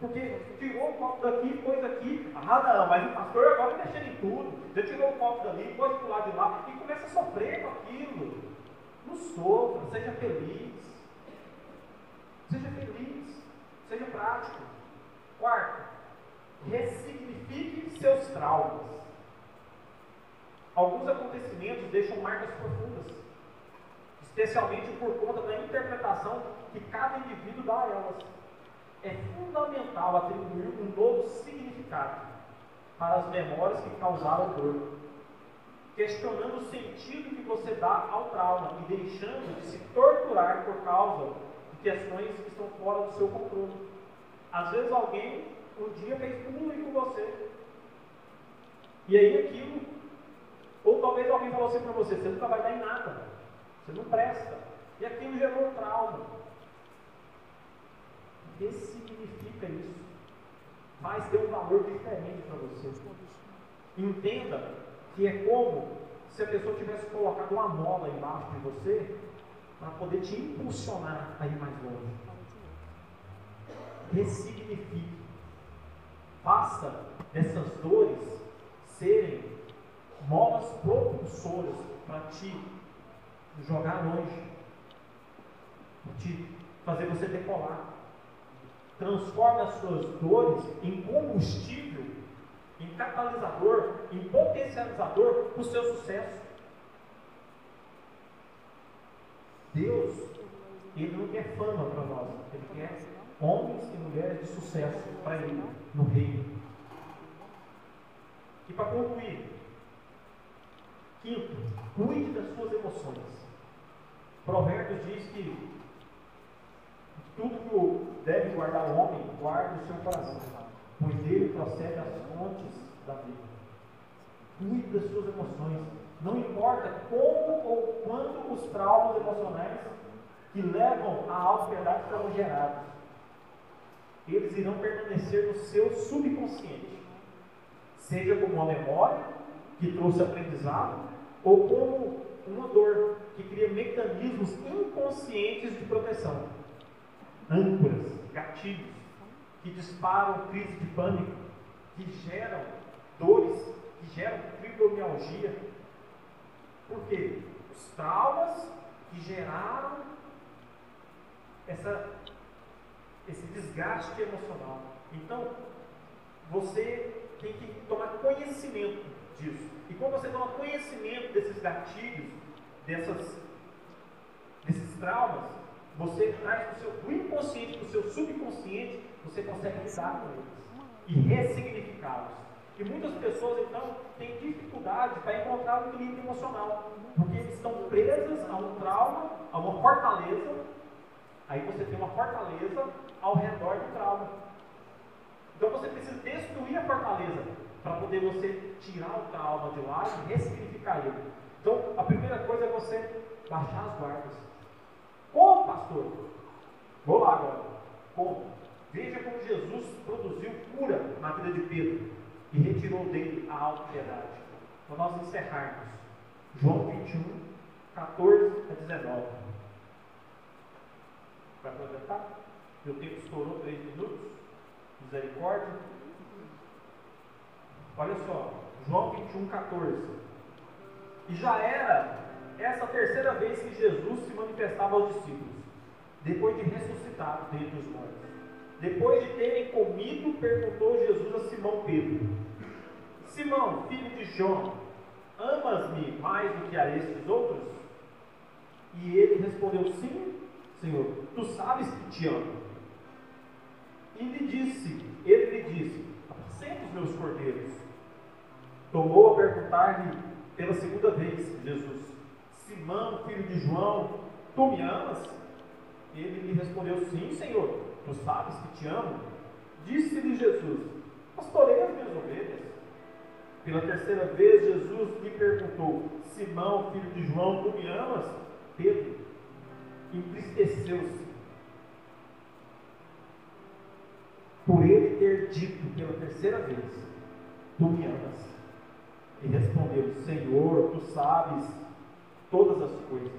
Porque tirou o copo daqui, pôs aqui. Ah, não, mas o pastor agora está mexendo em tudo. Você tirou o copo dali, pôs para o lado de lá e começa a sofrer com aquilo. Não sofra, seja feliz. Seja feliz. Seja prático. Quarto, ressignifique seus traumas. Alguns acontecimentos deixam marcas profundas, especialmente por conta da interpretação que cada indivíduo dá a elas é fundamental atribuir um novo significado para as memórias que causaram dor, questionando o sentido que você dá ao trauma e deixando de se torturar por causa questões que estão fora do seu controle. Às vezes alguém um dia fez bullying com você. E aí aquilo, ou talvez alguém falou assim para você, você nunca vai dar em nada, você não presta. E aquilo gerou trauma ressignifica isso. Faz ter um valor diferente para você. Entenda que é como se a pessoa tivesse colocado uma mola embaixo de você para poder te impulsionar a ir mais longe. Ressignifique. Faça dessas dores serem molas propulsoras para te jogar longe, para te fazer você decolar transforme as suas dores em combustível, em catalisador, em potencializador para o seu sucesso. Deus, Ele não quer fama para nós, Ele quer homens e mulheres de sucesso para Ele no reino. E para concluir, quinto, cuide das suas emoções. Provérbios diz que tudo que deve guardar o homem, guarde o seu coração, pois dele procede as fontes da vida. Cuide das suas emoções. Não importa como ou quando os traumas emocionais que levam à austeridade foram gerados, eles irão permanecer no seu subconsciente, seja como uma memória que trouxe aprendizado, ou como uma dor que cria mecanismos inconscientes de proteção âncoras, gatilhos, que disparam crise de pânico, que geram dores, que geram fibromialgia. Por quê? Os traumas que geraram essa, esse desgaste emocional. Então, você tem que tomar conhecimento disso. E quando você toma conhecimento desses gatilhos, dessas, desses traumas, você traz do, seu, do inconsciente para o seu subconsciente, você consegue lidar com eles e ressignificá-los. E muitas pessoas, então, têm dificuldade para encontrar um equilíbrio emocional, porque estão presas a um trauma, a uma fortaleza. Aí você tem uma fortaleza ao redor do trauma. Então você precisa destruir a fortaleza para poder você tirar o trauma de lá e ressignificar ele. Então, a primeira coisa é você baixar as guardas. Como, pastor? Vou lá agora. Como? Veja como Jesus produziu cura na vida de Pedro e retirou dele a autopiedade. Para nós encerrarmos, João 21, 14 a 19. Vai aproveitar? Meu tempo estourou três minutos. Misericórdia. Olha só, João 21, 14. E já era essa terceira vez que Jesus se manifestava aos discípulos, depois de ressuscitado dentre os mortos. Depois de terem comido, perguntou Jesus a Simão Pedro: Simão, filho de João, amas-me mais do que a estes outros? E ele respondeu: Sim, Senhor, tu sabes que te amo. E lhe disse, ele lhe disse: Apacenta os meus cordeiros. Tomou a perguntar-lhe pela segunda vez, Jesus: Simão, filho de João, tu me amas? Ele lhe respondeu: Sim, Senhor, tu sabes que te amo. Disse-lhe Jesus: Pastorei as minhas ovelhas. Pela terceira vez, Jesus lhe perguntou: Simão, filho de João, tu me amas? Pedro entristeceu-se por ele ter dito pela terceira vez: Tu me amas. E respondeu: Senhor, tu sabes todas as coisas,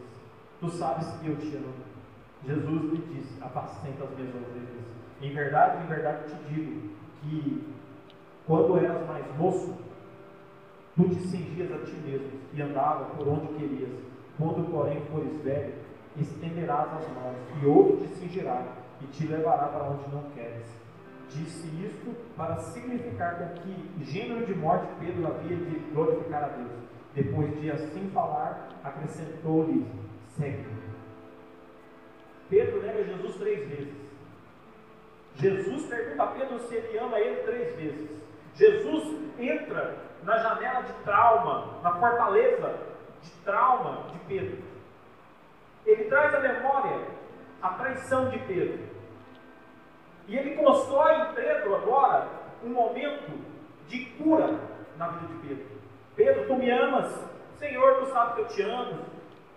tu sabes que eu te amo. Jesus lhe disse: Apacenta as minhas ovelhas. Em verdade, em verdade te digo que quando eras mais moço, tu te cingias a ti mesmo e andava por onde querias. Quando, porém, fores velho, estenderás as mãos, e outro te cingirá e te levará para onde não queres. Disse isto para significar com que gênero de morte Pedro havia de glorificar a Deus. Depois de assim falar, acrescentou-lhe: segue Pedro nega Jesus três vezes. Jesus pergunta a Pedro se ele ama ele três vezes. Jesus entra na janela de trauma, na fortaleza de trauma de Pedro. Ele traz à memória a traição de Pedro. E ele constrói em Pedro agora um momento de cura na vida de Pedro. Pedro, tu me amas? Senhor, tu sabe que eu te amo.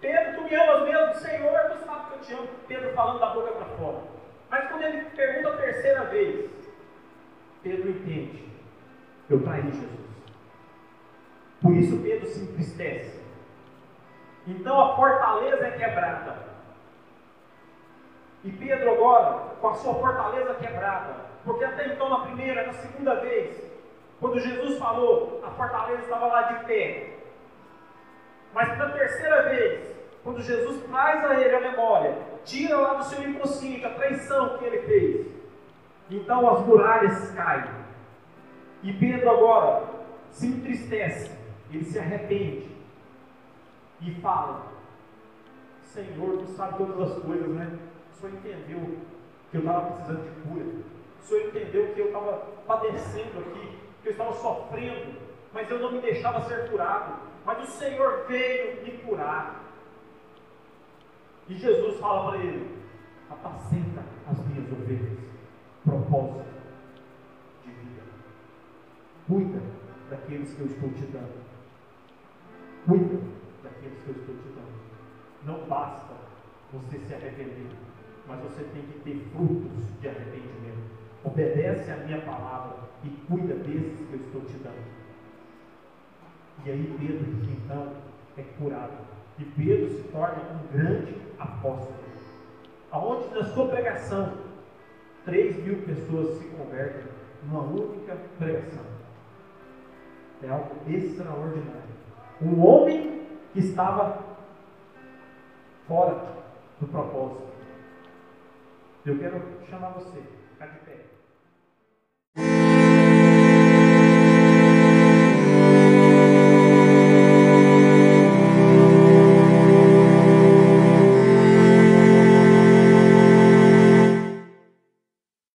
Pedro, tu me amas mesmo? Senhor, tu sabe que eu te amo. Pedro falando da boca para fora. Mas quando ele pergunta a terceira vez, Pedro entende. Eu traí Jesus. Por isso Pedro se entristece. Então a fortaleza é quebrada. E Pedro agora, com a sua fortaleza quebrada, porque até então na primeira, na segunda vez, quando Jesus falou, a fortaleza estava lá de pé. Mas na terceira vez, quando Jesus traz a ele a memória, tira lá do seu inconsciente a traição que ele fez, então as muralhas caem. E Pedro agora se entristece, ele se arrepende e fala: Senhor, tu sabe todas as coisas, né? O Senhor entendeu que eu estava precisando de cura. O Senhor entendeu que eu estava padecendo aqui, que eu estava sofrendo, mas eu não me deixava ser curado. Mas o Senhor veio me curar. E Jesus fala para ele: apacenta as minhas ovelhas. Propósito de vida. Cuida daqueles que eu estou te dando. Cuida daqueles que eu estou te dando. Não basta você se arrepender, mas você tem que ter frutos de arrependimento. Obedece a minha palavra e cuida desses que eu estou te dando. E aí Pedro, então, é curado. E Pedro se torna um grande apóstolo. Aonde na sua pregação, 3 mil pessoas se convertem numa única pregação. É algo extraordinário. Um homem que estava fora do propósito. Eu quero chamar você.